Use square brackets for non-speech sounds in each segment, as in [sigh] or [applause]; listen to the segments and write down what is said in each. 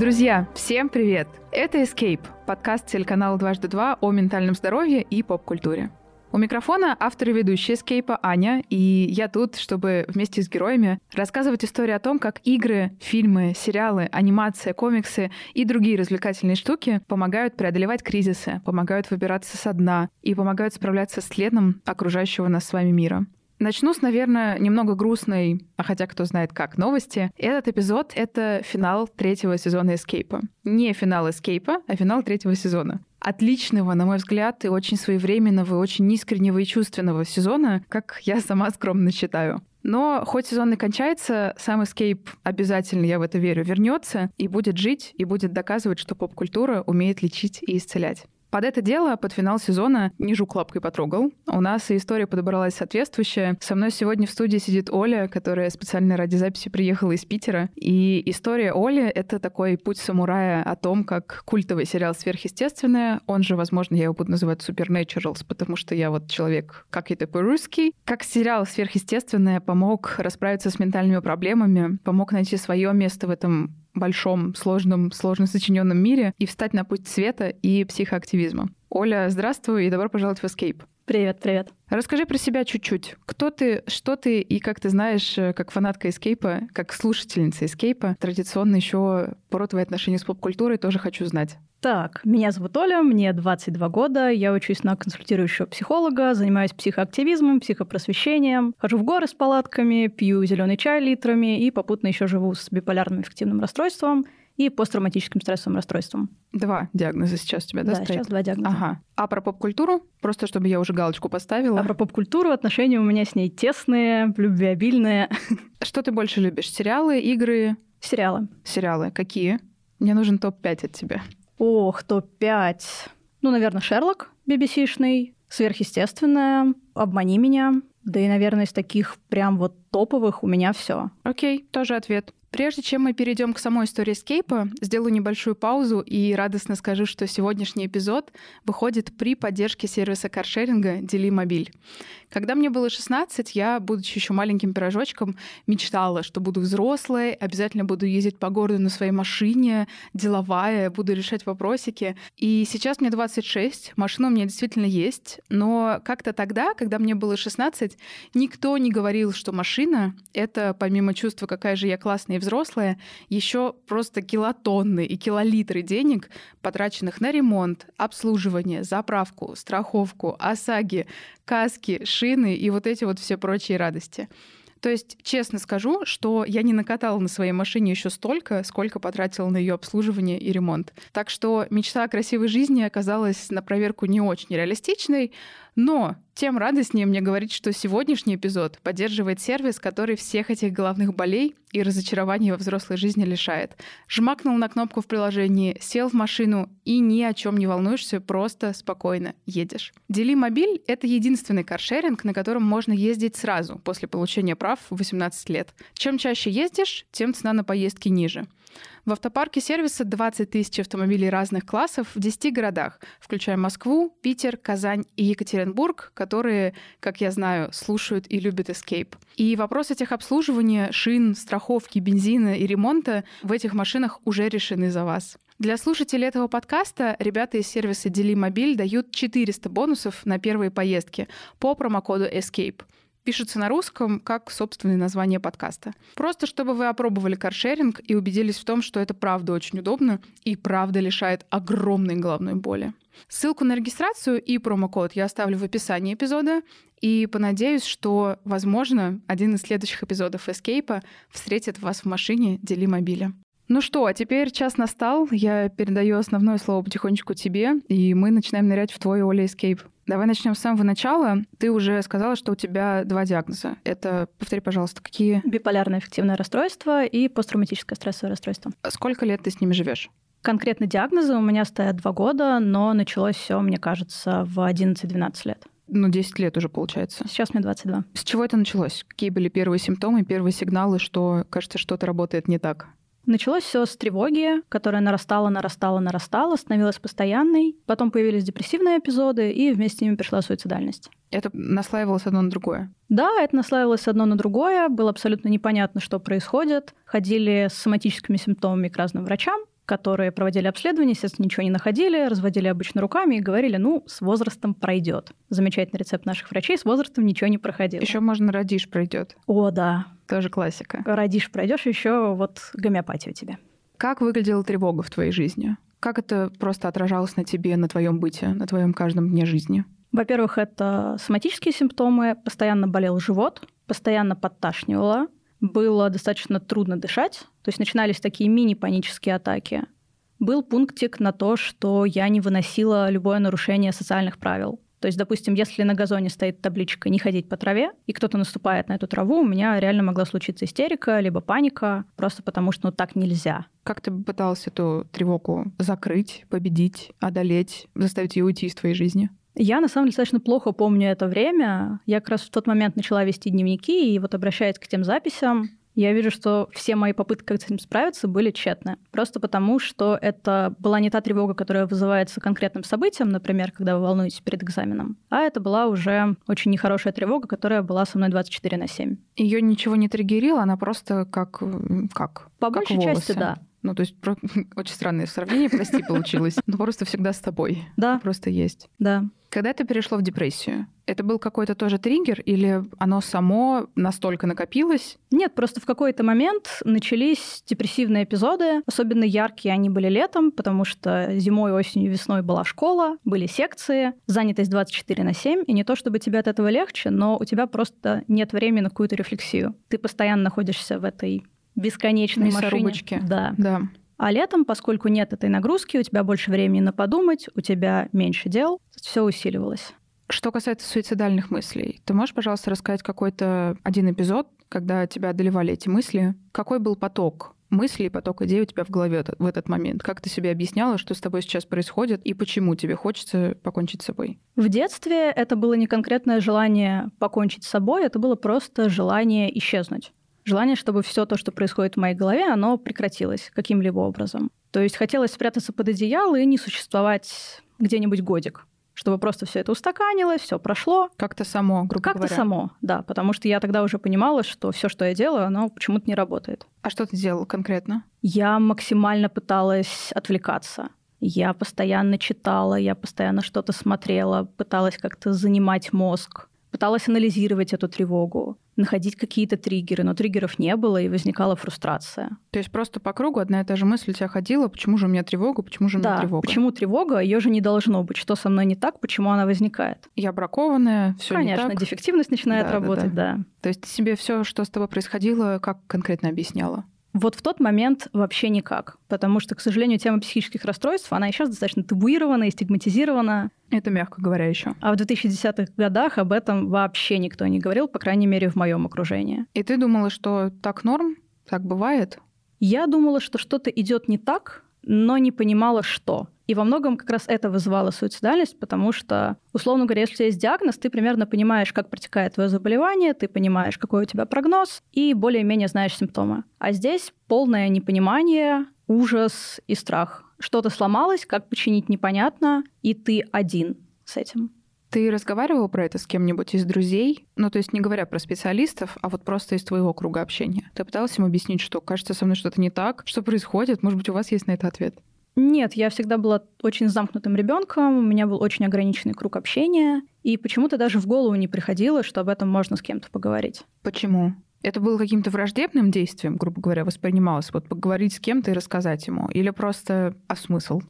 Друзья, всем привет! Это Escape, подкаст телеканала «Дважды два» о ментальном здоровье и поп-культуре. У микрофона автор и ведущая Escape Аня, и я тут, чтобы вместе с героями рассказывать истории о том, как игры, фильмы, сериалы, анимация, комиксы и другие развлекательные штуки помогают преодолевать кризисы, помогают выбираться со дна и помогают справляться с следом окружающего нас с вами мира. Начну с, наверное, немного грустной, а хотя кто знает как, новости. Этот эпизод — это финал третьего сезона «Эскейпа». Не финал «Эскейпа», а финал третьего сезона. Отличного, на мой взгляд, и очень своевременного, и очень искреннего и чувственного сезона, как я сама скромно считаю. Но хоть сезон и кончается, сам Escape обязательно, я в это верю, вернется и будет жить, и будет доказывать, что поп-культура умеет лечить и исцелять. Под это дело, под финал сезона, не жук лапкой потрогал. У нас и история подобралась соответствующая. Со мной сегодня в студии сидит Оля, которая специально ради записи приехала из Питера. И история Оли — это такой путь самурая о том, как культовый сериал «Сверхъестественное», он же, возможно, я его буду называть «Supernaturals», потому что я вот человек, как и такой русский, как сериал «Сверхъестественное» помог расправиться с ментальными проблемами, помог найти свое место в этом большом, сложном, сложно сочиненном мире и встать на путь света и психоактивизма. Оля, здравствуй и добро пожаловать в Escape. Привет, привет. Расскажи про себя чуть-чуть. Кто ты, что ты и как ты знаешь, э, как фанатка эскейпа, как слушательница эскейпа, традиционно еще про твои отношения с поп-культурой тоже хочу знать. Так, меня зовут Оля, мне 22 года, я учусь на консультирующего психолога, занимаюсь психоактивизмом, психопросвещением, хожу в горы с палатками, пью зеленый чай литрами и попутно еще живу с биполярным эффективным расстройством и посттравматическим стрессовым расстройством. Два диагноза сейчас у тебя, да, Да, стоит? сейчас два диагноза. Ага. А про поп-культуру? Просто чтобы я уже галочку поставила. А про поп-культуру отношения у меня с ней тесные, любвеобильные. [laughs] Что ты больше любишь? Сериалы, игры? Сериалы. Сериалы. Какие? Мне нужен топ-5 от тебя. Ох, топ-5. Ну, наверное, Шерлок BBC-шный, Сверхъестественное, Обмани меня. Да и, наверное, из таких прям вот топовых у меня все. Окей, тоже ответ. Прежде чем мы перейдем к самой истории скейпа, сделаю небольшую паузу и радостно скажу, что сегодняшний эпизод выходит при поддержке сервиса каршеринга «Дели мобиль». Когда мне было 16, я, будучи еще маленьким пирожочком, мечтала, что буду взрослой, обязательно буду ездить по городу на своей машине, деловая, буду решать вопросики. И сейчас мне 26, машина у меня действительно есть, но как-то тогда, когда мне было 16, никто не говорил, что машина — это, помимо чувства, какая же я классная и взрослая, еще просто килотонны и килолитры денег, потраченных на ремонт, обслуживание, заправку, страховку, ОСАГИ, каски, шины и вот эти вот все прочие радости. То есть, честно скажу, что я не накатала на своей машине еще столько, сколько потратила на ее обслуживание и ремонт. Так что мечта о красивой жизни оказалась на проверку не очень реалистичной, но тем радостнее мне говорить, что сегодняшний эпизод поддерживает сервис, который всех этих головных болей и разочарований во взрослой жизни лишает. Жмакнул на кнопку в приложении, сел в машину и ни о чем не волнуешься, просто спокойно едешь. Дели мобиль — это единственный каршеринг, на котором можно ездить сразу после получения прав в 18 лет. Чем чаще ездишь, тем цена на поездки ниже. В автопарке сервиса 20 тысяч автомобилей разных классов в 10 городах, включая Москву, Питер, Казань и Екатеринбург, которые, как я знаю, слушают и любят Escape. И вопрос этих обслуживания, шин, страховки, бензина и ремонта в этих машинах уже решены за вас. Для слушателей этого подкаста ребята из сервиса Дели Мобиль дают 400 бонусов на первые поездки по промокоду ESCAPE пишется на русском как собственное название подкаста. Просто чтобы вы опробовали каршеринг и убедились в том, что это правда очень удобно и правда лишает огромной головной боли. Ссылку на регистрацию и промокод я оставлю в описании эпизода и понадеюсь, что, возможно, один из следующих эпизодов Escape встретит вас в машине «Дели мобиля». Ну что, а теперь час настал. Я передаю основное слово потихонечку тебе, и мы начинаем нырять в твой Оля Escape. Давай начнем с самого начала. Ты уже сказала, что у тебя два диагноза. Это, повтори, пожалуйста, какие? Биполярное эффективное расстройство и посттравматическое стрессовое расстройство. Сколько лет ты с ними живешь? Конкретно диагнозы у меня стоят два года, но началось все, мне кажется, в 11-12 лет. Ну, 10 лет уже получается. Сейчас мне 22. С чего это началось? Какие были первые симптомы, первые сигналы, что, кажется, что-то работает не так? Началось все с тревоги, которая нарастала, нарастала, нарастала, становилась постоянной. Потом появились депрессивные эпизоды, и вместе с ними пришла суицидальность. Это наслаивалось одно на другое? Да, это наслаивалось одно на другое. Было абсолютно непонятно, что происходит. Ходили с соматическими симптомами к разным врачам, которые проводили обследование, естественно, ничего не находили, разводили обычно руками и говорили, ну, с возрастом пройдет. Замечательный рецепт наших врачей, с возрастом ничего не проходило. Еще можно родишь пройдет. О, да. Тоже классика. Родишь, пройдешь, еще вот гомеопатия у тебя. Как выглядела тревога в твоей жизни? Как это просто отражалось на тебе, на твоем быте, на твоем каждом дне жизни? Во-первых, это соматические симптомы. Постоянно болел живот, постоянно подташнивало, было достаточно трудно дышать. То есть начинались такие мини-панические атаки. Был пунктик на то, что я не выносила любое нарушение социальных правил. То есть, допустим, если на газоне стоит табличка «не ходить по траве», и кто-то наступает на эту траву, у меня реально могла случиться истерика, либо паника, просто потому что ну, так нельзя. Как ты пыталась эту тревогу закрыть, победить, одолеть, заставить ее уйти из твоей жизни? Я, на самом деле, достаточно плохо помню это время. Я как раз в тот момент начала вести дневники, и вот обращаясь к тем записям, я вижу, что все мои попытки как-то с этим справиться были тщетны. Просто потому, что это была не та тревога, которая вызывается конкретным событием, например, когда вы волнуетесь перед экзаменом, а это была уже очень нехорошая тревога, которая была со мной 24 на 7. Ее ничего не триггерило, она просто как... как? По как большей волосы. части, да. Ну, то есть, про... [laughs] очень странное сравнение, прости, получилось. Но просто всегда с тобой. Да. Просто есть. Да. Когда ты перешло в депрессию, это был какой-то тоже триггер или оно само настолько накопилось? Нет, просто в какой-то момент начались депрессивные эпизоды. Особенно яркие они были летом, потому что зимой, осенью, весной была школа, были секции, занятость 24 на 7. И не то, чтобы тебе от этого легче, но у тебя просто нет времени на какую-то рефлексию. Ты постоянно находишься в этой бесконечной Мясорубочке. машине. Да. Да. А летом, поскольку нет этой нагрузки, у тебя больше времени на подумать, у тебя меньше дел, все усиливалось. Что касается суицидальных мыслей, ты можешь, пожалуйста, рассказать какой-то один эпизод, когда тебя одолевали эти мысли? Какой был поток мыслей, поток идей у тебя в голове в этот момент? Как ты себе объясняла, что с тобой сейчас происходит и почему тебе хочется покончить с собой? В детстве это было не конкретное желание покончить с собой, это было просто желание исчезнуть. Желание, чтобы все то, что происходит в моей голове, оно прекратилось каким-либо образом. То есть хотелось спрятаться под одеяло и не существовать где-нибудь годик чтобы просто все это устаканилось, все прошло. Как-то само, грубо Как-то говоря. само, да, потому что я тогда уже понимала, что все, что я делаю, оно почему-то не работает. А что ты делала конкретно? Я максимально пыталась отвлекаться. Я постоянно читала, я постоянно что-то смотрела, пыталась как-то занимать мозг пыталась анализировать эту тревогу, находить какие-то триггеры, но триггеров не было, и возникала фрустрация. То есть просто по кругу одна и та же мысль у тебя ходила, почему же у меня тревога, почему же у меня Да, тревога? почему тревога? Ее же не должно быть. Что со мной не так? Почему она возникает? Я бракованная, все не Конечно, так. дефективность начинает Да, да, работать, да. То есть ты себе все, что с тобой происходило, как конкретно объясняла? Вот в тот момент вообще никак, потому что, к сожалению, тема психических расстройств, она и сейчас достаточно табуирована и стигматизирована. Это мягко говоря еще. А в 2010-х годах об этом вообще никто не говорил, по крайней мере, в моем окружении. И ты думала, что так норм, так бывает? Я думала, что что-то идет не так, но не понимала, что. И во многом как раз это вызывало суицидальность, потому что, условно говоря, если у тебя есть диагноз, ты примерно понимаешь, как протекает твое заболевание, ты понимаешь, какой у тебя прогноз, и более-менее знаешь симптомы. А здесь полное непонимание, ужас и страх. Что-то сломалось, как починить непонятно, и ты один с этим. Ты разговаривала про это с кем-нибудь из друзей? Ну, то есть не говоря про специалистов, а вот просто из твоего круга общения. Ты пыталась им объяснить, что кажется со мной что-то не так, что происходит? Может быть, у вас есть на это ответ? Нет, я всегда была очень замкнутым ребенком, у меня был очень ограниченный круг общения, и почему-то даже в голову не приходило, что об этом можно с кем-то поговорить. Почему? Это было каким-то враждебным действием, грубо говоря, воспринималось? Вот поговорить с кем-то и рассказать ему? Или просто а смысл?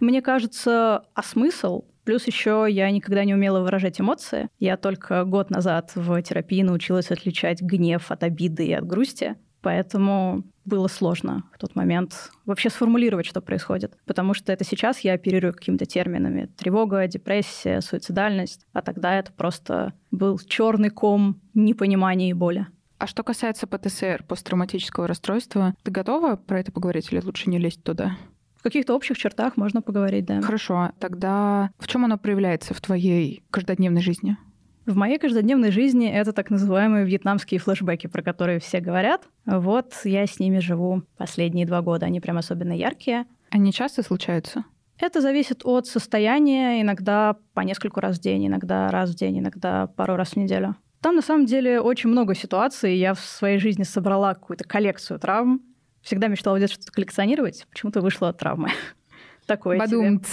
Мне кажется, а смысл? Плюс еще я никогда не умела выражать эмоции. Я только год назад в терапии научилась отличать гнев от обиды и от грусти. Поэтому было сложно в тот момент вообще сформулировать, что происходит. Потому что это сейчас я оперирую какими-то терминами. Тревога, депрессия, суицидальность. А тогда это просто был черный ком непонимания и боли. А что касается ПТСР, посттравматического расстройства, ты готова про это поговорить или лучше не лезть туда? В каких-то общих чертах можно поговорить, да. Хорошо, тогда в чем оно проявляется в твоей каждодневной жизни? В моей каждодневной жизни это так называемые вьетнамские флешбеки, про которые все говорят. Вот я с ними живу последние два года. Они прям особенно яркие. Они часто случаются? Это зависит от состояния, иногда по нескольку раз в день, иногда раз в день, иногда пару раз в неделю. Там на самом деле очень много ситуаций. Я в своей жизни собрала какую-то коллекцию травм. Всегда мечтала в детстве что-то коллекционировать, почему-то вышло от травмы. [laughs] Такое Бадумц.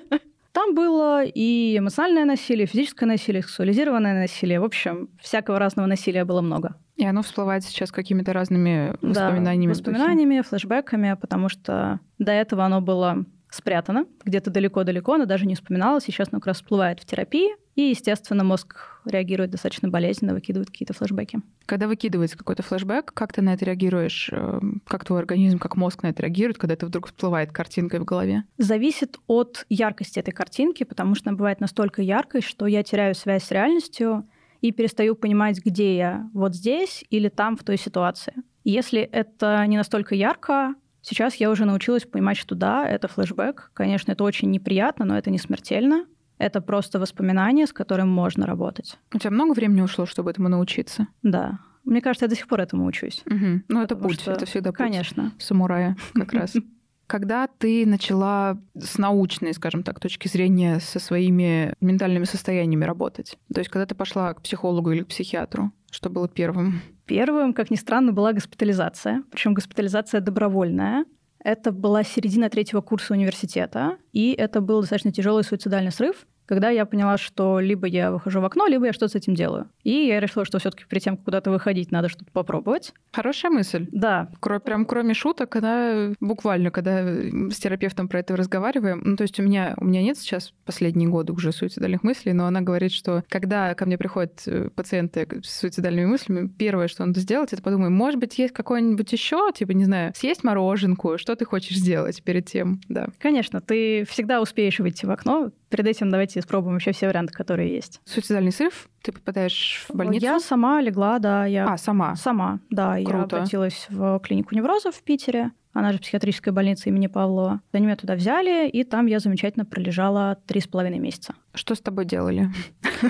[laughs] Там было и эмоциональное насилие, и физическое насилие, и сексуализированное насилие. В общем, всякого разного насилия было много. И оно всплывает сейчас какими-то разными воспоминаниями. Да, воспоминаниями, флешбеками, потому что до этого оно было спрятано где-то далеко-далеко, оно даже не вспоминалось, сейчас оно как раз всплывает в терапии, и, естественно, мозг реагирует достаточно болезненно, выкидывает какие-то флешбеки. Когда выкидывается какой-то флешбэк, как ты на это реагируешь? Э, как твой организм, как мозг на это реагирует, когда это вдруг всплывает картинкой в голове? Зависит от яркости этой картинки, потому что она бывает настолько яркой, что я теряю связь с реальностью и перестаю понимать, где я, вот здесь или там, в той ситуации. Если это не настолько ярко, Сейчас я уже научилась понимать, что да, это флешбэк. Конечно, это очень неприятно, но это не смертельно. Это просто воспоминание, с которым можно работать. У тебя много времени ушло, чтобы этому научиться? Да. Мне кажется, я до сих пор этому учусь. Угу. Ну, это путь, что... это всегда путь. Конечно. Самурая как раз. [laughs] Когда ты начала с научной, скажем так, точки зрения со своими ментальными состояниями работать? То есть, когда ты пошла к психологу или к психиатру, что было первым? Первым, как ни странно, была госпитализация. Причем госпитализация добровольная. Это была середина третьего курса университета, и это был достаточно тяжелый суицидальный срыв когда я поняла, что либо я выхожу в окно, либо я что-то с этим делаю. И я решила, что все-таки перед тем, как куда-то выходить, надо что-то попробовать. Хорошая мысль. Да. Кро- прям кроме шуток, когда буквально, когда с терапевтом про это разговариваем, ну, то есть у меня, у меня нет сейчас последние годы уже суицидальных мыслей, но она говорит, что когда ко мне приходят э, пациенты с суицидальными мыслями, первое, что надо сделать, это подумать, может быть, есть какой-нибудь еще, типа, не знаю, съесть мороженку, что ты хочешь сделать перед тем, да. Конечно, ты всегда успеешь выйти в окно, Перед этим давайте испробуем вообще все варианты, которые есть. Суицидальный срыв? Ты попадаешь в больницу? Я сама легла, да. Я... А, сама? Сама, да. Круто. Я обратилась в клинику неврозов в Питере. Она же психиатрическая больница имени Павлова. Они меня туда взяли, и там я замечательно пролежала три с половиной месяца. Что с тобой делали?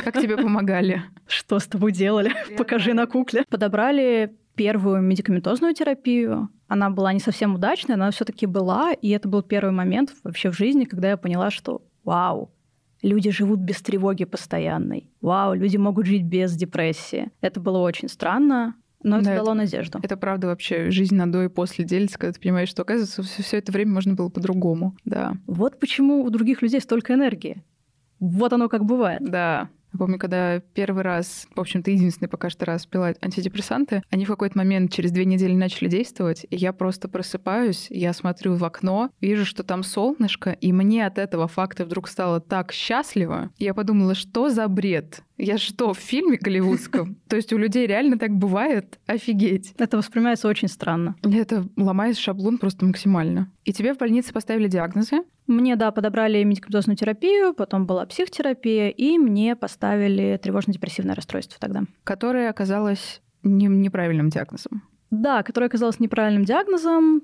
Как тебе помогали? Что с тобой делали? Покажи на кукле. Подобрали первую медикаментозную терапию. Она была не совсем удачная, но она все-таки была, и это был первый момент вообще в жизни, когда я поняла, что вау, люди живут без тревоги постоянной. Вау, люди могут жить без депрессии. Это было очень странно. Но это да, дало надежду. Это правда вообще жизнь на до и после делится, когда ты понимаешь, что, оказывается, все это время можно было по-другому. Да. Вот почему у других людей столько энергии. Вот оно как бывает. Да. Я помню, когда первый раз, в общем-то, единственный пока что раз пила антидепрессанты, они в какой-то момент через две недели начали действовать, и я просто просыпаюсь, я смотрю в окно, вижу, что там солнышко, и мне от этого факта вдруг стало так счастливо. Я подумала, что за бред? Я что, в фильме голливудском? То есть у людей реально так бывает? Офигеть. Это воспринимается очень странно. Это ломает шаблон просто максимально. И тебе в больнице поставили диагнозы? Мне, да, подобрали медикаментозную терапию, потом была психотерапия, и мне поставили тревожно-депрессивное расстройство тогда. Которое оказалось не, неправильным диагнозом. Да, которое оказалось неправильным диагнозом.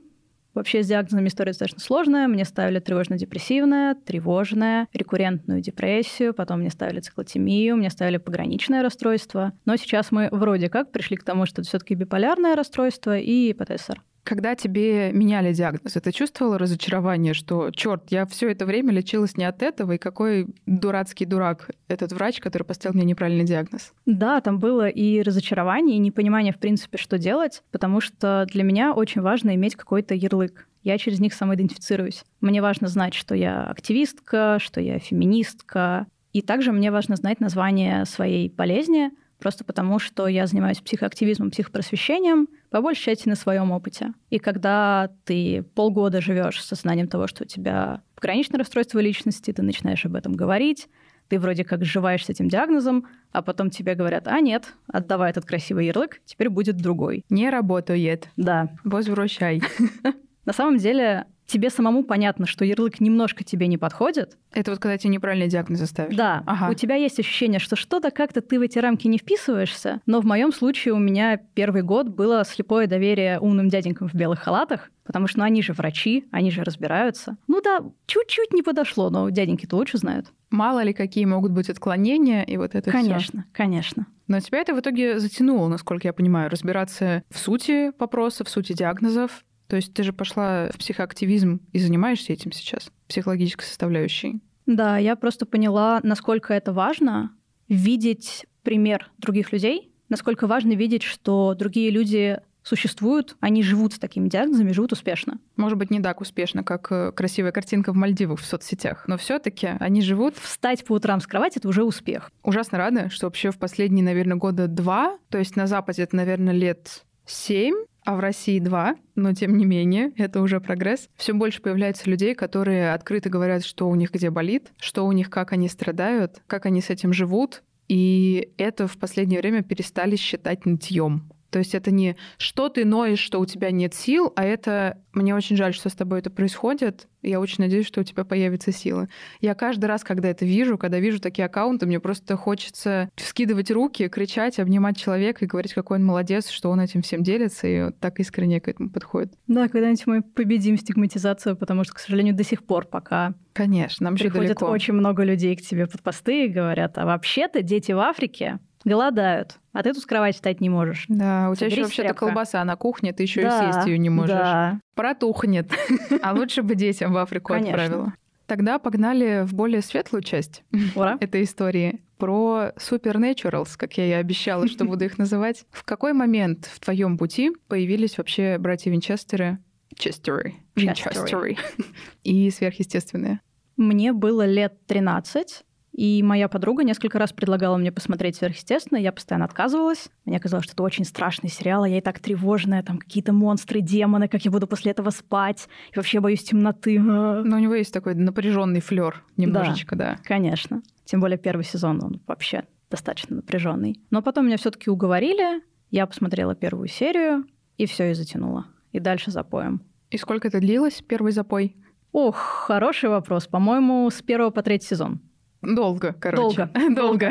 Вообще с диагнозами история достаточно сложная. Мне ставили тревожно-депрессивное, тревожное, рекуррентную депрессию, потом мне ставили циклотемию, мне ставили пограничное расстройство. Но сейчас мы вроде как пришли к тому, что это все таки биполярное расстройство и ПТСР. Когда тебе меняли диагноз, ты чувствовала разочарование, что, черт, я все это время лечилась не от этого, и какой дурацкий дурак этот врач, который поставил мне неправильный диагноз? Да, там было и разочарование, и непонимание, в принципе, что делать, потому что для меня очень важно иметь какой-то ярлык. Я через них самоидентифицируюсь. Мне важно знать, что я активистка, что я феминистка, и также мне важно знать название своей болезни, просто потому что я занимаюсь психоактивизмом, психопросвещением, по большей части на своем опыте. И когда ты полгода живешь с сознанием того, что у тебя пограничное расстройство личности, ты начинаешь об этом говорить, ты вроде как сживаешь с этим диагнозом, а потом тебе говорят, а нет, отдавай этот красивый ярлык, теперь будет другой. Не работает. Да. Возвращай. [laughs] На самом деле тебе самому понятно, что ярлык немножко тебе не подходит. Это вот когда тебе неправильный диагноз ставишь? Да. Ага. У тебя есть ощущение, что что-то как-то ты в эти рамки не вписываешься, но в моем случае у меня первый год было слепое доверие умным дяденькам в белых халатах, потому что ну, они же врачи, они же разбираются. Ну да, чуть-чуть не подошло, но дяденьки-то лучше знают. Мало ли какие могут быть отклонения и вот это Конечно, всё. конечно. Но тебя это в итоге затянуло, насколько я понимаю, разбираться в сути вопроса, в сути диагнозов, то есть ты же пошла в психоактивизм и занимаешься этим сейчас, психологической составляющей. Да, я просто поняла, насколько это важно видеть пример других людей, насколько важно видеть, что другие люди существуют, они живут с такими диагнозами, живут успешно. Может быть, не так успешно, как э, красивая картинка в Мальдивах в соцсетях, но все таки они живут. Встать по утрам с кровати — это уже успех. Ужасно рада, что вообще в последние, наверное, года два, то есть на Западе это, наверное, лет семь, а в России два, но тем не менее, это уже прогресс. Все больше появляется людей, которые открыто говорят, что у них где болит, что у них, как они страдают, как они с этим живут. И это в последнее время перестали считать нытьем. То есть это не что ты ноешь, что у тебя нет сил, а это мне очень жаль, что с тобой это происходит. Я очень надеюсь, что у тебя появится сила. Я каждый раз, когда это вижу, когда вижу такие аккаунты, мне просто хочется вскидывать руки, кричать, обнимать человека и говорить, какой он молодец, что он этим всем делится, и вот так искренне к этому подходит. Да, когда-нибудь мы победим стигматизацию, потому что, к сожалению, до сих пор пока Конечно, нам приходит очень много людей к тебе под посты и говорят, а вообще-то дети в Африке голодают, а ты тут с кровати встать не можешь. Да, у тебя еще вообще-то колбаса на кухне, ты еще да, и съесть ее не можешь. Да. Протухнет. [laughs] А лучше бы детям в Африку Конечно. отправила. Тогда погнали в более светлую часть Ура. этой истории про Supernaturals, как я и обещала, что буду их называть. В какой момент в твоем пути появились вообще братья Винчестеры, Честеры, Винчестеры [laughs] и сверхъестественные? Мне было лет 13, и моя подруга несколько раз предлагала мне посмотреть «Сверхъестественное», я постоянно отказывалась. Мне казалось, что это очень страшный сериал, а я и так тревожная, там какие-то монстры, демоны, как я буду после этого спать, и вообще боюсь темноты. Но у него есть такой напряженный флер немножечко, да. да. Конечно. Тем более первый сезон, он вообще достаточно напряженный. Но потом меня все-таки уговорили, я посмотрела первую серию, и все и затянула. И дальше запоем. И сколько это длилось, первый запой? Ох, хороший вопрос. По-моему, с первого по третий сезон. Долго, короче. [laughs] Долго. Долго.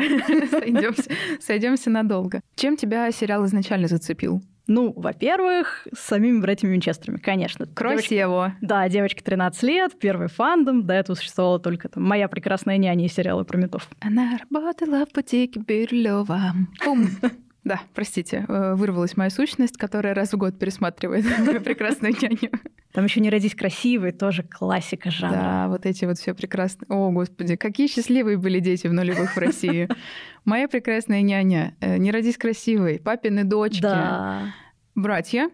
Сойдемся, сойдемся надолго. Чем тебя сериал изначально зацепил? Ну, во-первых, с самими братьями Винчестерами, конечно. Красиво. Девочка, да, девочка 13 лет, первый фандом, до этого существовала только там «Моя прекрасная няня» и сериалы про метов. Она работала в бутике Бирюлёва. Бум. [laughs] Да, простите, э, вырвалась моя сущность, которая раз в год пересматривает [laughs] прекрасную няню. Там еще не родись красивой, тоже классика жанра. Да, вот эти вот все прекрасные. О, господи, какие счастливые были дети в нулевых в России. [laughs] Моя прекрасная няня, э, не родись красивой, папины дочки, да. братья.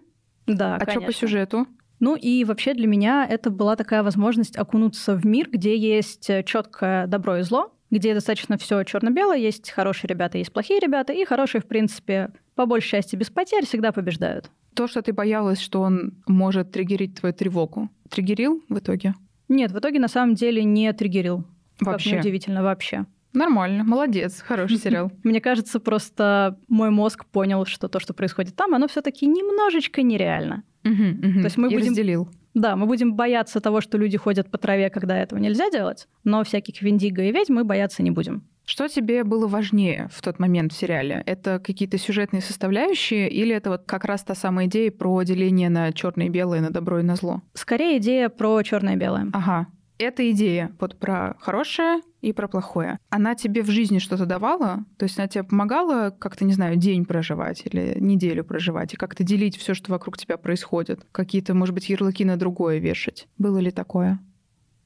Да, А что по сюжету? Ну и вообще для меня это была такая возможность окунуться в мир, где есть четкое добро и зло, где достаточно все черно-белое, есть хорошие ребята, есть плохие ребята, и хорошие, в принципе, по большей части без потерь, всегда побеждают. То, что ты боялась, что он может триггерить твою тревогу, триггерил в итоге? Нет, в итоге на самом деле не триггерил. Вообще? Как удивительно, вообще. Нормально, молодец, хороший [laughs] сериал. Мне кажется, просто мой мозг понял, что то, что происходит там, оно все таки немножечко нереально. То есть мы будем... разделил. Да, мы будем бояться того, что люди ходят по траве, когда этого нельзя делать, но всяких виндиго и ведьм мы бояться не будем. Что тебе было важнее в тот момент в сериале? Это какие-то сюжетные составляющие или это вот как раз та самая идея про деление на черное и белое, на добро и на зло? Скорее идея про черное и белое. Ага эта идея вот про хорошее и про плохое, она тебе в жизни что-то давала? То есть она тебе помогала как-то, не знаю, день проживать или неделю проживать и как-то делить все, что вокруг тебя происходит? Какие-то, может быть, ярлыки на другое вешать? Было ли такое?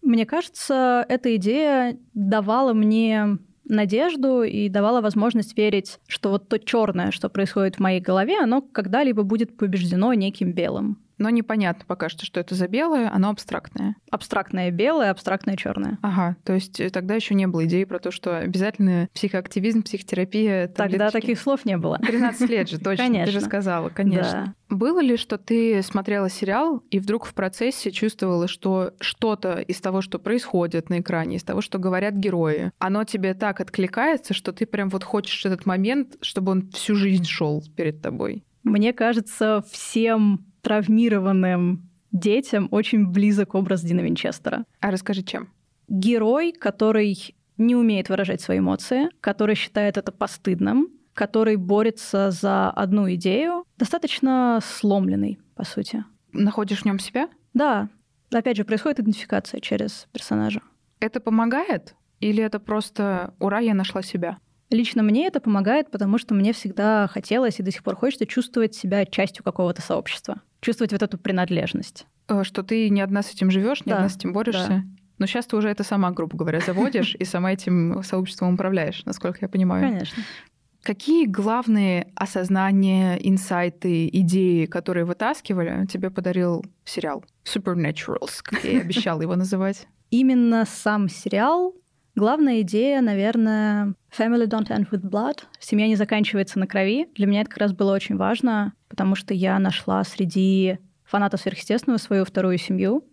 Мне кажется, эта идея давала мне надежду и давала возможность верить, что вот то черное, что происходит в моей голове, оно когда-либо будет побеждено неким белым но непонятно пока что, что это за белое, оно абстрактное. Абстрактное белое, абстрактное черное. Ага, то есть э, тогда еще не было идеи про то, что обязательно психоактивизм, психотерапия. Таблеточки. Тогда таких слов не было. 13 лет же, точно. Конечно. Ты же сказала, конечно. Да. Было ли, что ты смотрела сериал и вдруг в процессе чувствовала, что что-то из того, что происходит на экране, из того, что говорят герои, оно тебе так откликается, что ты прям вот хочешь этот момент, чтобы он всю жизнь шел перед тобой? Мне кажется, всем травмированным детям очень близок образ Дина Винчестера. А расскажи, чем? Герой, который не умеет выражать свои эмоции, который считает это постыдным, который борется за одну идею, достаточно сломленный, по сути. Находишь в нем себя? Да. Опять же, происходит идентификация через персонажа. Это помогает? Или это просто «Ура, я нашла себя»? Лично мне это помогает, потому что мне всегда хотелось и до сих пор хочется чувствовать себя частью какого-то сообщества чувствовать вот эту принадлежность. Э, что ты не одна с этим живешь, не да, одна с этим борешься. Да. Но сейчас ты уже это сама, грубо говоря, заводишь и сама этим сообществом управляешь, насколько я понимаю. Конечно. Какие главные осознания, инсайты, идеи, которые вытаскивали, тебе подарил сериал Supernaturals, как я и обещала его называть? Именно сам сериал Главная идея, наверное, Family don't end with blood. Семья не заканчивается на крови. Для меня это как раз было очень важно, потому что я нашла среди фанатов сверхъестественного свою вторую семью.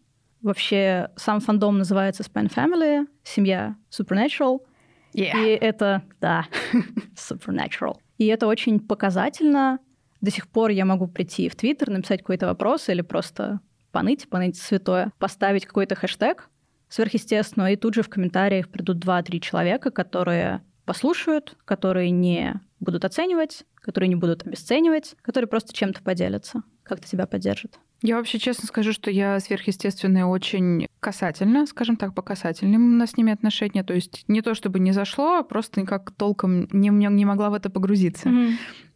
Вообще, сам фандом называется Span Family, семья Supernatural. Yeah. И это, да, [laughs] Supernatural. И это очень показательно. До сих пор я могу прийти в Твиттер, написать какой-то вопрос или просто поныть, поныть святое, поставить какой-то хэштег, сверхъестественного, и тут же в комментариях придут два-три человека, которые послушают, которые не будут оценивать, которые не будут обесценивать, которые просто чем-то поделятся, как-то тебя поддержат. Я вообще честно скажу, что я сверхъестественная очень касательно, скажем так, по касательным у нас с ними отношения. То есть не то чтобы не зашло, а просто никак толком не, не могла в это погрузиться. Mm-hmm.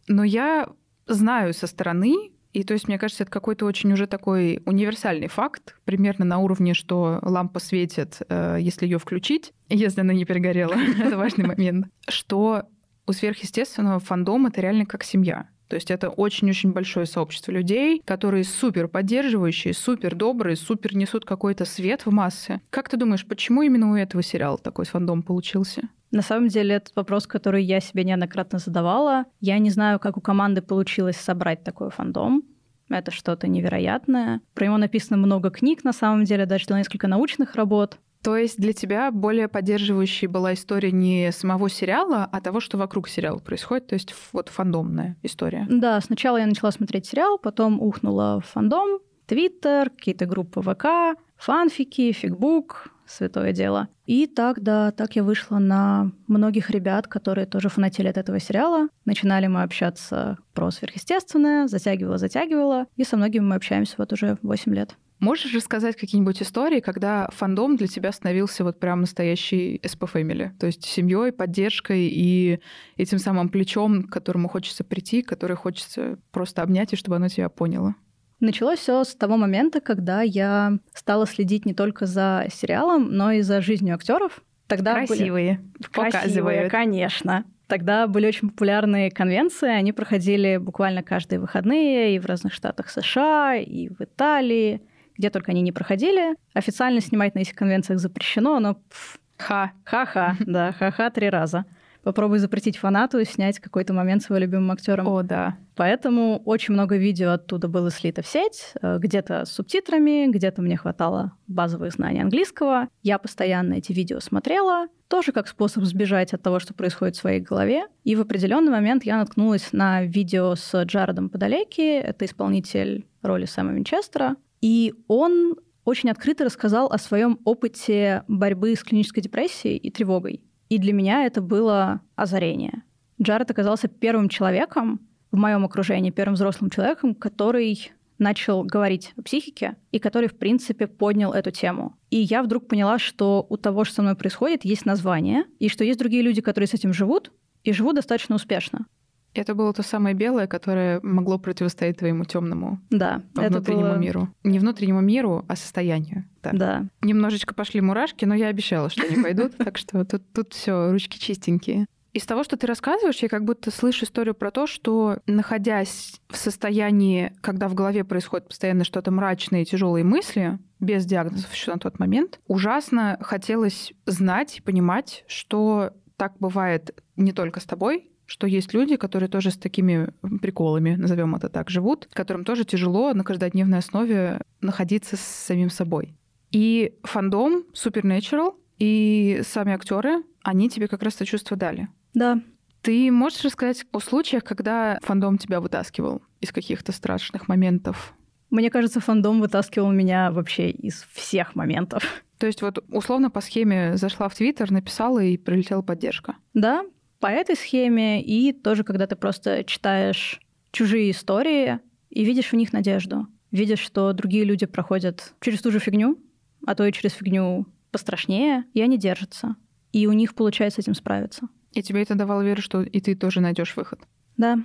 Но я знаю со стороны, и то есть, мне кажется, это какой-то очень уже такой универсальный факт, примерно на уровне, что лампа светит, э, если ее включить, если она не перегорела. [laughs] это важный момент. Что у сверхъестественного фандом это реально как семья. То есть это очень-очень большое сообщество людей, которые супер поддерживающие, супер добрые, супер несут какой-то свет в массы. Как ты думаешь, почему именно у этого сериала такой фандом получился? На самом деле, этот вопрос, который я себе неоднократно задавала, я не знаю, как у команды получилось собрать такой фандом. Это что-то невероятное. Про него написано много книг, на самом деле, даже несколько научных работ. То есть для тебя более поддерживающей была история не самого сериала, а того, что вокруг сериала происходит, то есть вот фандомная история. Да, сначала я начала смотреть сериал, потом ухнула в фандом, Твиттер, какие-то группы ВК, фанфики, фигбук, святое дело. И так, да, так я вышла на многих ребят, которые тоже фанатели от этого сериала. Начинали мы общаться про сверхъестественное, затягивала, затягивала, и со многими мы общаемся вот уже 8 лет. Можешь рассказать какие-нибудь истории, когда фандом для тебя становился вот прям настоящий SP Family? То есть семьей, поддержкой и этим самым плечом, к которому хочется прийти, который хочется просто обнять, и чтобы оно тебя поняло? Началось все с того момента, когда я стала следить не только за сериалом, но и за жизнью актеров. Тогда красивые, были... показывают. конечно. Тогда были очень популярные конвенции, они проходили буквально каждые выходные и в разных штатах США, и в Италии, где только они не проходили. Официально снимать на этих конвенциях запрещено, но... Ха. Ха-ха, да, ха-ха три раза. Попробуй запретить фанату снять какой-то момент своим любимым актером. О, да. Поэтому очень много видео оттуда было слито в сеть, э, где-то с субтитрами, где-то мне хватало базовых знаний английского. Я постоянно эти видео смотрела, тоже как способ сбежать от того, что происходит в своей голове. И в определенный момент я наткнулась на видео с Джаредом Подалеки, это исполнитель роли Сэма Винчестера, и он очень открыто рассказал о своем опыте борьбы с клинической депрессией и тревогой. И для меня это было озарение. Джаред оказался первым человеком в моем окружении, первым взрослым человеком, который начал говорить о психике и который, в принципе, поднял эту тему. И я вдруг поняла, что у того, что со мной происходит, есть название, и что есть другие люди, которые с этим живут, и живут достаточно успешно. Это было то самое белое, которое могло противостоять твоему темному да, внутреннему было... миру. Не внутреннему миру, а состоянию. Да. да. Немножечко пошли мурашки, но я обещала, что они пойдут, [laughs] так что тут, тут все, ручки чистенькие. Из того, что ты рассказываешь, я как будто слышу историю про то, что, находясь в состоянии, когда в голове происходит постоянно что-то мрачное и тяжелые мысли, без диагнозов еще на тот момент, ужасно хотелось знать и понимать, что так бывает не только с тобой, что есть люди, которые тоже с такими приколами, назовем это так, живут, которым тоже тяжело на каждодневной основе находиться с самим собой. И фандом Supernatural и сами актеры, они тебе как раз это чувство дали. Да. Ты можешь рассказать о случаях, когда фандом тебя вытаскивал из каких-то страшных моментов? Мне кажется, фандом вытаскивал меня вообще из всех моментов. То есть вот условно по схеме зашла в Твиттер, написала и прилетела поддержка. Да, по этой схеме, и тоже, когда ты просто читаешь чужие истории и видишь в них надежду. Видишь, что другие люди проходят через ту же фигню, а то и через фигню пострашнее, и они держатся. И у них получается с этим справиться. И тебе это давало веру, что и ты тоже найдешь выход. Да.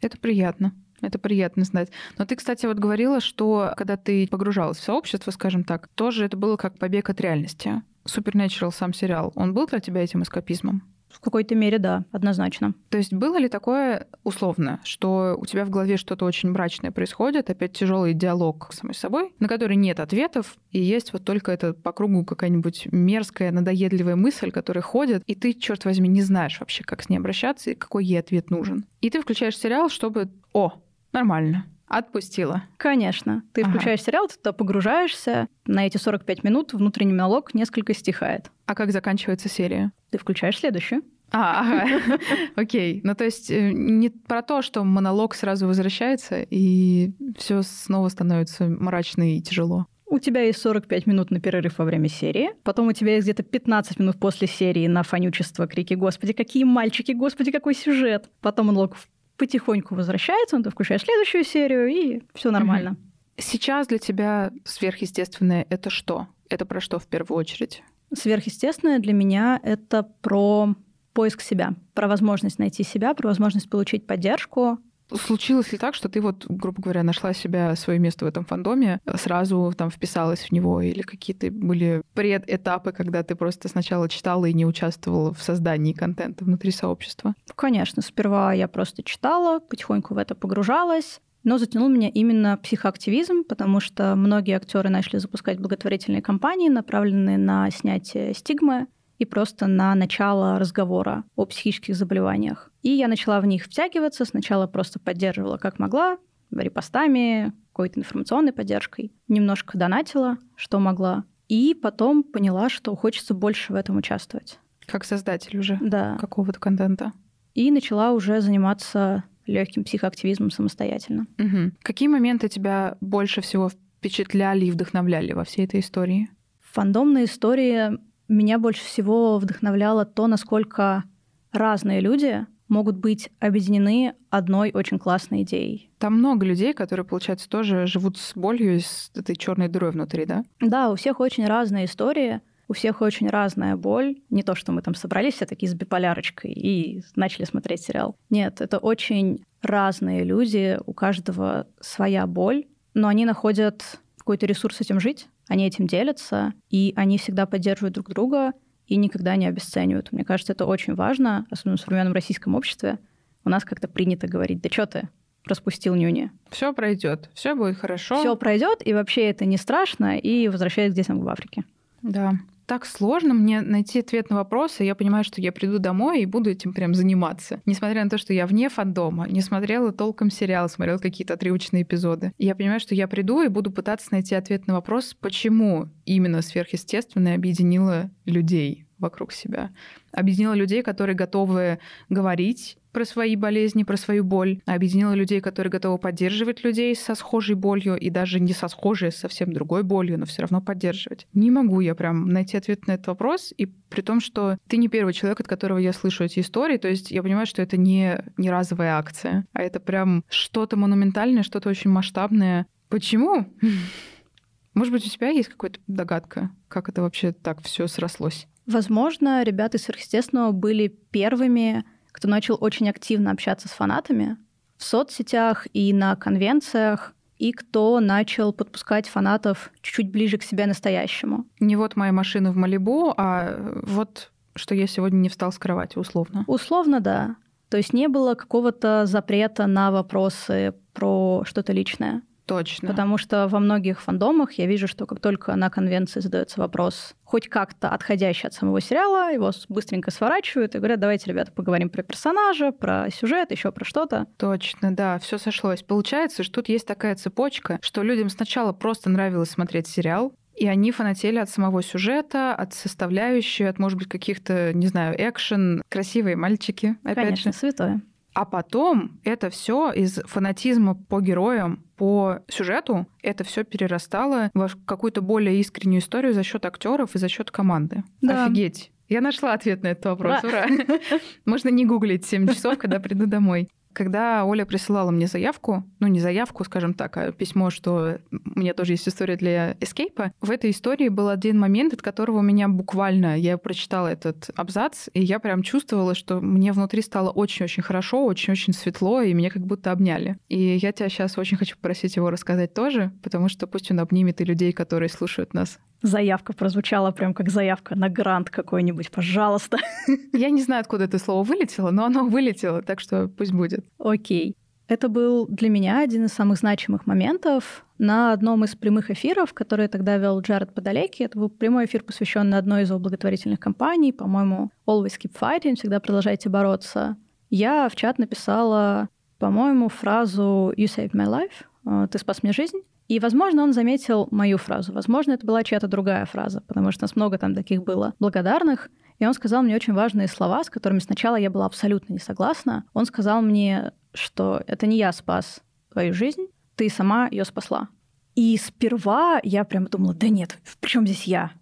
Это приятно. Это приятно знать. Но ты, кстати, вот говорила, что когда ты погружалась в сообщество, скажем так, тоже это было как побег от реальности. Supernatural сам сериал, он был для тебя этим эскапизмом? В какой-то мере, да, однозначно. То есть было ли такое условно, что у тебя в голове что-то очень мрачное происходит, опять тяжелый диалог с самой собой, на который нет ответов, и есть вот только это по кругу какая-нибудь мерзкая, надоедливая мысль, которая ходит, и ты, черт возьми, не знаешь вообще, как с ней обращаться и какой ей ответ нужен. И ты включаешь сериал, чтобы... О, нормально. Отпустила. Конечно. Ты ага. включаешь сериал, ты туда погружаешься, на эти 45 минут внутренний монолог несколько стихает. А как заканчивается серия? Ты включаешь следующую. А, ага. [laughs] окей. Ну, то есть э, не про то, что монолог сразу возвращается, и все снова становится мрачно и тяжело. У тебя есть 45 минут на перерыв во время серии, потом у тебя есть где-то 15 минут после серии на фонючество, крики «Господи, какие мальчики! Господи, какой сюжет!» Потом монолог потихоньку возвращается, ты включаешь следующую серию, и все нормально. Угу. Сейчас для тебя сверхъестественное это что? Это про что в первую очередь? Сверхъестественное для меня это про поиск себя, про возможность найти себя, про возможность получить поддержку. Случилось ли так, что ты вот, грубо говоря, нашла себя, свое место в этом фандоме, сразу там вписалась в него, или какие-то были предэтапы, когда ты просто сначала читала и не участвовала в создании контента внутри сообщества? Конечно, сперва я просто читала, потихоньку в это погружалась, но затянул меня именно психоактивизм, потому что многие актеры начали запускать благотворительные кампании, направленные на снятие стигмы и просто на начало разговора о психических заболеваниях. И я начала в них втягиваться. Сначала просто поддерживала как могла, репостами, какой-то информационной поддержкой. Немножко донатила, что могла. И потом поняла, что хочется больше в этом участвовать. Как создатель уже да. какого-то контента. И начала уже заниматься легким психоактивизмом самостоятельно. Угу. Какие моменты тебя больше всего впечатляли и вдохновляли во всей этой истории? Фандомная история меня больше всего вдохновляло то, насколько разные люди могут быть объединены одной очень классной идеей. Там много людей, которые, получается, тоже живут с болью и с этой черной дырой внутри, да? Да, у всех очень разные истории, у всех очень разная боль. Не то, что мы там собрались все такие с биполярочкой и начали смотреть сериал. Нет, это очень разные люди, у каждого своя боль, но они находят какой-то ресурс этим жить, они этим делятся, и они всегда поддерживают друг друга и никогда не обесценивают. Мне кажется, это очень важно, особенно в современном российском обществе. У нас как-то принято говорить, да что ты, распустил нюни. Все пройдет, все будет хорошо. Все пройдет, и вообще это не страшно, и возвращаясь к детям в Африке. Да так сложно мне найти ответ на вопросы. Я понимаю, что я приду домой и буду этим прям заниматься. Несмотря на то, что я вне фандома, не смотрела толком сериал, смотрела какие-то отрывочные эпизоды. Я понимаю, что я приду и буду пытаться найти ответ на вопрос, почему именно сверхъестественное объединило людей вокруг себя. Объединила людей, которые готовы говорить про свои болезни, про свою боль, объединила людей, которые готовы поддерживать людей со схожей болью и даже не со схожей, а совсем другой болью, но все равно поддерживать. Не могу я прям найти ответ на этот вопрос, и при том, что ты не первый человек, от которого я слышу эти истории, то есть я понимаю, что это не, не разовая акция, а это прям что-то монументальное, что-то очень масштабное. Почему? [laughs] Может быть, у тебя есть какая-то догадка, как это вообще так все срослось? Возможно, ребята из сверхъестественного были первыми, кто начал очень активно общаться с фанатами в соцсетях и на конвенциях, и кто начал подпускать фанатов чуть-чуть ближе к себе настоящему. Не вот моя машина в Малибу, а вот что я сегодня не встал с кровати, условно. Условно, да. То есть не было какого-то запрета на вопросы про что-то личное. Точно. Потому что во многих фандомах я вижу, что как только на конвенции задается вопрос, хоть как-то отходящий от самого сериала, его быстренько сворачивают и говорят, давайте, ребята, поговорим про персонажа, про сюжет, еще про что-то. Точно, да, все сошлось. Получается, что тут есть такая цепочка, что людям сначала просто нравилось смотреть сериал, и они фанатели от самого сюжета, от составляющей, от, может быть, каких-то, не знаю, экшен, красивые мальчики, опять Конечно, же. святое. А потом это все из фанатизма по героям, по сюжету, это все перерастало в какую-то более искреннюю историю за счет актеров и за счет команды. Да. Офигеть. Я нашла ответ на этот вопрос. Ура! [laughs] Можно не гуглить 7 часов, когда приду домой. Когда Оля присылала мне заявку, ну не заявку, скажем так, а письмо, что у меня тоже есть история для эскейпа, в этой истории был один момент, от которого у меня буквально, я прочитала этот абзац, и я прям чувствовала, что мне внутри стало очень-очень хорошо, очень-очень светло, и меня как будто обняли. И я тебя сейчас очень хочу попросить его рассказать тоже, потому что пусть он обнимет и людей, которые слушают нас Заявка прозвучала прям как заявка на грант какой-нибудь, пожалуйста. [laughs] Я не знаю, откуда это слово вылетело, но оно вылетело, так что пусть будет. Окей. Это был для меня один из самых значимых моментов. На одном из прямых эфиров, которые тогда вел Джаред Подалеки, это был прямой эфир, посвященный одной из его благотворительных компаний, по-моему, Always Keep Fighting, всегда продолжайте бороться. Я в чат написала, по-моему, фразу You saved my life, ты спас мне жизнь. И, возможно, он заметил мою фразу. Возможно, это была чья-то другая фраза, потому что нас много там таких было благодарных. И он сказал мне очень важные слова, с которыми сначала я была абсолютно не согласна. Он сказал мне, что это не я спас твою жизнь, ты сама ее спасла. И сперва я прям думала, да нет, при чем здесь я?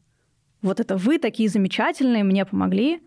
Вот это вы такие замечательные, мне помогли.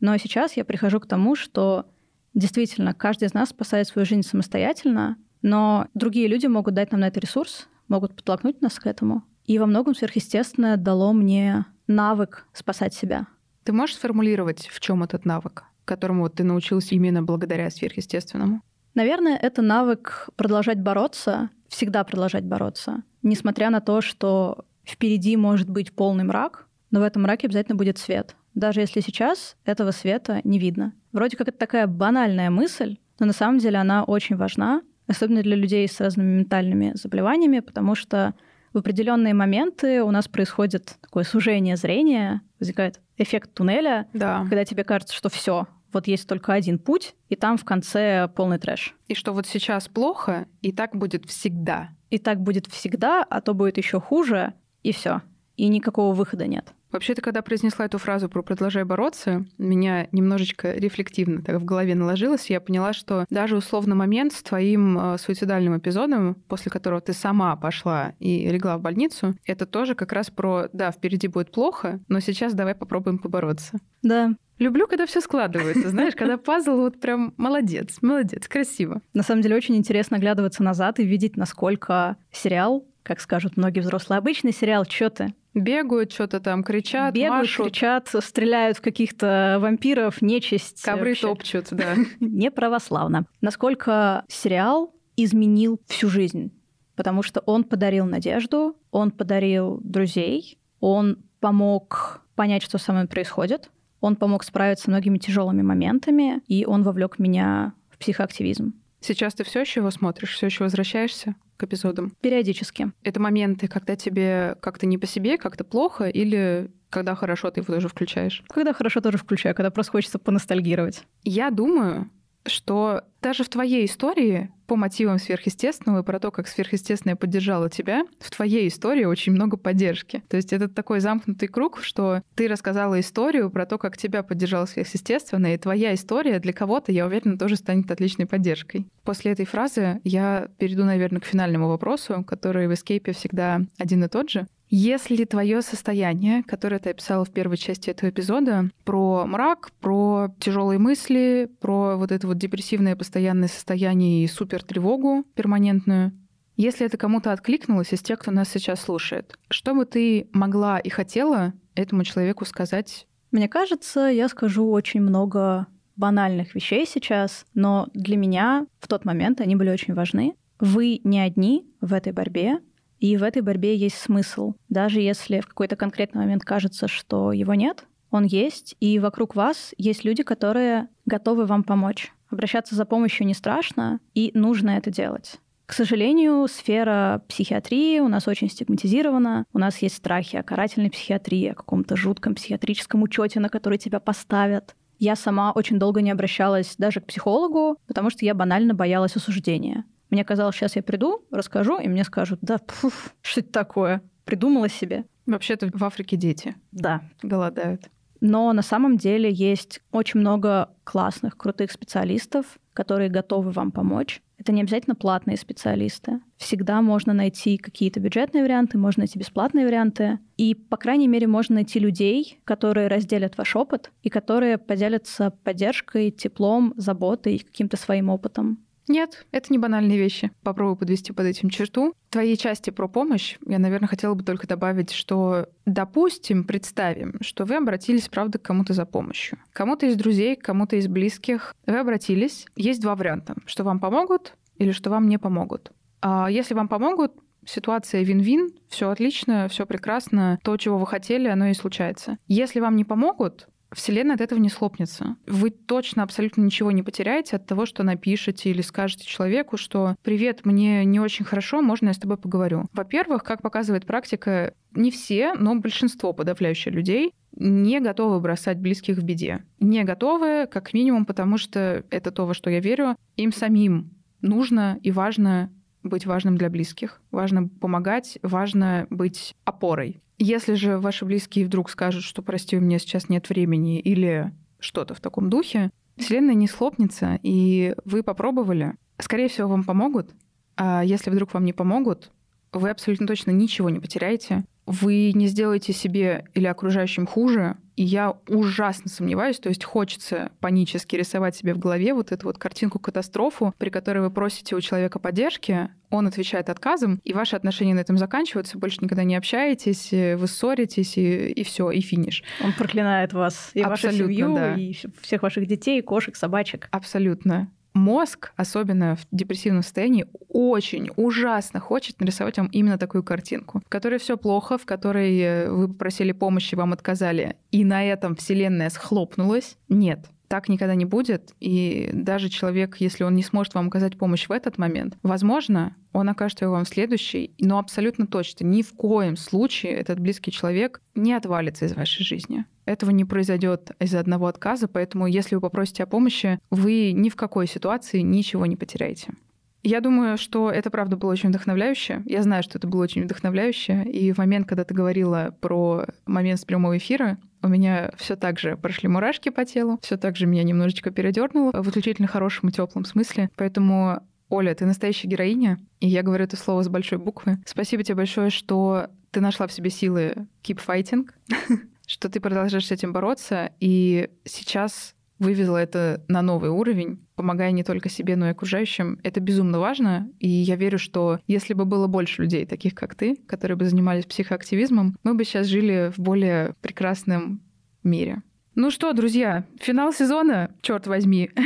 Но сейчас я прихожу к тому, что действительно каждый из нас спасает свою жизнь самостоятельно, но другие люди могут дать нам на это ресурс, могут подтолкнуть нас к этому. И во многом сверхъестественное дало мне навык спасать себя. Ты можешь сформулировать, в чем этот навык, которому вот ты научился именно благодаря сверхъестественному? Наверное, это навык продолжать бороться, всегда продолжать бороться, несмотря на то, что впереди может быть полный мрак, но в этом мраке обязательно будет свет. Даже если сейчас этого света не видно. Вроде как это такая банальная мысль, но на самом деле она очень важна, особенно для людей с разными ментальными заболеваниями, потому что в определенные моменты у нас происходит такое сужение зрения, возникает эффект туннеля, да. когда тебе кажется, что все, вот есть только один путь, и там в конце полный трэш. И что вот сейчас плохо, и так будет всегда. И так будет всегда, а то будет еще хуже, и все. И никакого выхода нет. Вообще, ты когда произнесла эту фразу про «продолжай бороться», меня немножечко рефлективно так в голове наложилось, я поняла, что даже условно момент с твоим э, суицидальным эпизодом, после которого ты сама пошла и легла в больницу, это тоже как раз про «да, впереди будет плохо, но сейчас давай попробуем побороться». Да, Люблю, когда все складывается, знаешь, когда пазл вот прям молодец, молодец, красиво. На самом деле очень интересно оглядываться назад и видеть, насколько сериал, как скажут многие взрослые, обычный сериал, что ты, Бегают, что-то там кричат, Бегают, машут. кричат, стреляют в каких-то вампиров, нечисть. Ковры вообще. топчут, да. [laughs] Не православно. Насколько сериал изменил всю жизнь. Потому что он подарил надежду, он подарил друзей, он помог понять, что со мной происходит, он помог справиться с многими тяжелыми моментами, и он вовлек меня в психоактивизм. Сейчас ты все еще его смотришь, все еще возвращаешься? К эпизодам? Периодически. Это моменты, когда тебе как-то не по себе, как-то плохо, или когда хорошо, ты его тоже включаешь? Когда хорошо, тоже включаю, когда просто хочется поностальгировать. Я думаю, что даже в твоей истории по мотивам сверхъестественного и про то, как сверхъестественное поддержало тебя, в твоей истории очень много поддержки. То есть это такой замкнутый круг, что ты рассказала историю про то, как тебя поддержало сверхъестественное, и твоя история для кого-то, я уверена, тоже станет отличной поддержкой. После этой фразы я перейду, наверное, к финальному вопросу, который в эскейпе всегда один и тот же. Если твое состояние, которое ты описала в первой части этого эпизода, про мрак, про тяжелые мысли, про вот это вот депрессивное постоянное состояние и супер тревогу перманентную, если это кому-то откликнулось из тех, кто нас сейчас слушает, что бы ты могла и хотела этому человеку сказать? Мне кажется, я скажу очень много банальных вещей сейчас, но для меня в тот момент они были очень важны. Вы не одни в этой борьбе, и в этой борьбе есть смысл. Даже если в какой-то конкретный момент кажется, что его нет, он есть, и вокруг вас есть люди, которые готовы вам помочь. Обращаться за помощью не страшно, и нужно это делать. К сожалению, сфера психиатрии у нас очень стигматизирована. У нас есть страхи о карательной психиатрии, о каком-то жутком психиатрическом учете, на который тебя поставят. Я сама очень долго не обращалась даже к психологу, потому что я банально боялась осуждения. Мне казалось, сейчас я приду, расскажу, и мне скажут, да, пф, что это такое? Придумала себе. Вообще-то в Африке дети Да. голодают. Но на самом деле есть очень много классных, крутых специалистов, которые готовы вам помочь. Это не обязательно платные специалисты. Всегда можно найти какие-то бюджетные варианты, можно найти бесплатные варианты. И, по крайней мере, можно найти людей, которые разделят ваш опыт и которые поделятся поддержкой, теплом, заботой, каким-то своим опытом. Нет, это не банальные вещи. Попробую подвести под этим черту. В твоей части про помощь я, наверное, хотела бы только добавить, что, допустим, представим, что вы обратились, правда, к кому-то за помощью. Кому-то из друзей, кому-то из близких. Вы обратились. Есть два варианта. Что вам помогут или что вам не помогут. А если вам помогут, ситуация вин-вин, все отлично, все прекрасно, то, чего вы хотели, оно и случается. Если вам не помогут, Вселенная от этого не слопнется. Вы точно абсолютно ничего не потеряете от того, что напишете или скажете человеку, что «Привет, мне не очень хорошо, можно я с тобой поговорю?» Во-первых, как показывает практика, не все, но большинство подавляющих людей не готовы бросать близких в беде. Не готовы, как минимум, потому что это то, во что я верю, им самим нужно и важно быть важным для близких. Важно помогать, важно быть опорой. Если же ваши близкие вдруг скажут, что прости, у меня сейчас нет времени или что-то в таком духе, Вселенная не схлопнется, и вы попробовали. Скорее всего, вам помогут. А если вдруг вам не помогут, вы абсолютно точно ничего не потеряете вы не сделаете себе или окружающим хуже. И я ужасно сомневаюсь, то есть хочется панически рисовать себе в голове вот эту вот картинку-катастрофу, при которой вы просите у человека поддержки, он отвечает отказом, и ваши отношения на этом заканчиваются, больше никогда не общаетесь, вы ссоритесь, и, и все, и финиш. Он проклинает вас и Абсолютно, вашу семью, да. и всех ваших детей, кошек, собачек. Абсолютно мозг, особенно в депрессивном состоянии, очень ужасно хочет нарисовать вам именно такую картинку, в которой все плохо, в которой э, вы попросили помощи, вам отказали, и на этом Вселенная схлопнулась. Нет, так никогда не будет. И даже человек, если он не сможет вам оказать помощь в этот момент, возможно, он окажет его вам в следующий, но абсолютно точно, ни в коем случае этот близкий человек не отвалится из вашей жизни. Этого не произойдет из-за одного отказа, поэтому если вы попросите о помощи, вы ни в какой ситуации ничего не потеряете. Я думаю, что это правда было очень вдохновляюще. Я знаю, что это было очень вдохновляюще. И в момент, когда ты говорила про момент с прямого эфира, у меня все так же прошли мурашки по телу, все так же меня немножечко передернуло в исключительно хорошем и теплом смысле. Поэтому Оля, ты настоящая героиня, и я говорю это слово с большой буквы. Спасибо тебе большое, что ты нашла в себе силы keep fighting, [laughs] что ты продолжаешь с этим бороться, и сейчас вывезла это на новый уровень, помогая не только себе, но и окружающим. Это безумно важно, и я верю, что если бы было больше людей, таких как ты, которые бы занимались психоактивизмом, мы бы сейчас жили в более прекрасном мире. Ну что, друзья, финал сезона, черт возьми. [laughs]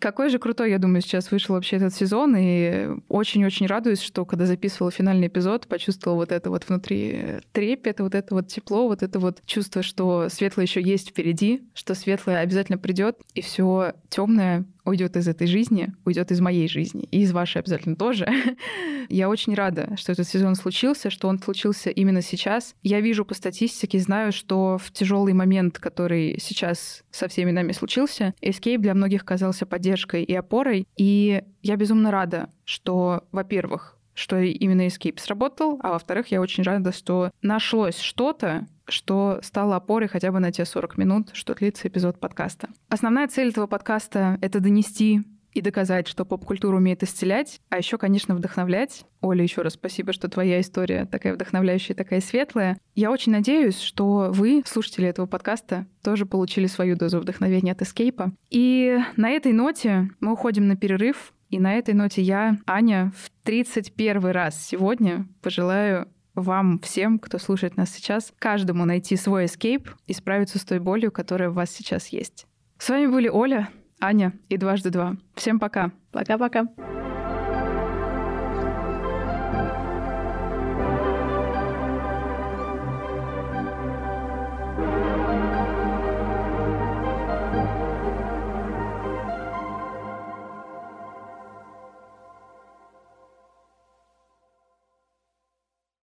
Какой же крутой, я думаю, сейчас вышел вообще этот сезон, и очень-очень радуюсь, что когда записывала финальный эпизод, почувствовала вот это вот внутри трепет, вот это вот тепло, вот это вот чувство, что светлое еще есть впереди, что светлое обязательно придет, и все темное уйдет из этой жизни, уйдет из моей жизни, и из вашей обязательно тоже. [laughs] Я очень рада, что этот сезон случился, что он случился именно сейчас. Я вижу по статистике, знаю, что в тяжелый момент, который сейчас со всеми нами случился, Escape для многих казался поддержкой и опорой. И я безумно рада, что, во-первых, что именно Escape сработал, а во-вторых, я очень рада, что нашлось что-то, что стало опорой хотя бы на те 40 минут, что длится эпизод подкаста. Основная цель этого подкаста — это донести и доказать, что поп-культура умеет исцелять, а еще, конечно, вдохновлять. Оля, еще раз спасибо, что твоя история такая вдохновляющая, такая светлая. Я очень надеюсь, что вы, слушатели этого подкаста, тоже получили свою дозу вдохновения от эскейпа. И на этой ноте мы уходим на перерыв. И на этой ноте я, Аня, в 31 раз сегодня пожелаю вам всем, кто слушает нас сейчас, каждому найти свой эскейп и справиться с той болью, которая у вас сейчас есть. С вами были Оля, Аня и дважды два. Всем пока. Пока-пока.